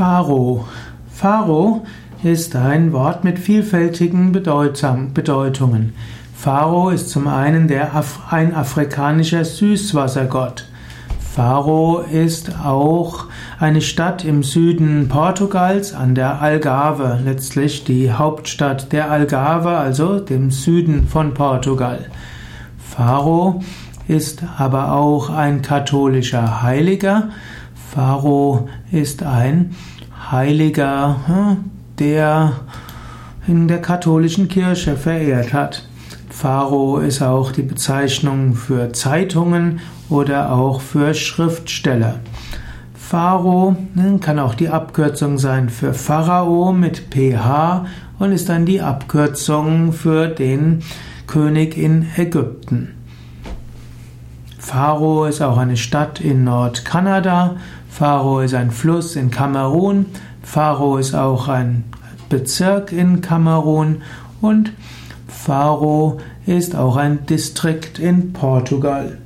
Pharao. Pharao ist ein Wort mit vielfältigen Bedeutungen. Pharao ist zum einen der Af ein afrikanischer Süßwassergott. Pharao ist auch eine Stadt im Süden Portugals an der Algarve, letztlich die Hauptstadt der Algarve, also dem Süden von Portugal. Pharao ist aber auch ein katholischer Heiliger. Pharao ist ein Heiliger, hm, der in der katholischen Kirche verehrt hat. Pharao ist auch die Bezeichnung für Zeitungen oder auch für Schriftsteller. Pharao hm, kann auch die Abkürzung sein für Pharao mit pH und ist dann die Abkürzung für den König in Ägypten. Pharao ist auch eine Stadt in Nordkanada. Pharao ist ein Fluss in Kamerun. Pharao ist auch ein Bezirk in Kamerun. Und Pharao ist auch ein Distrikt in Portugal.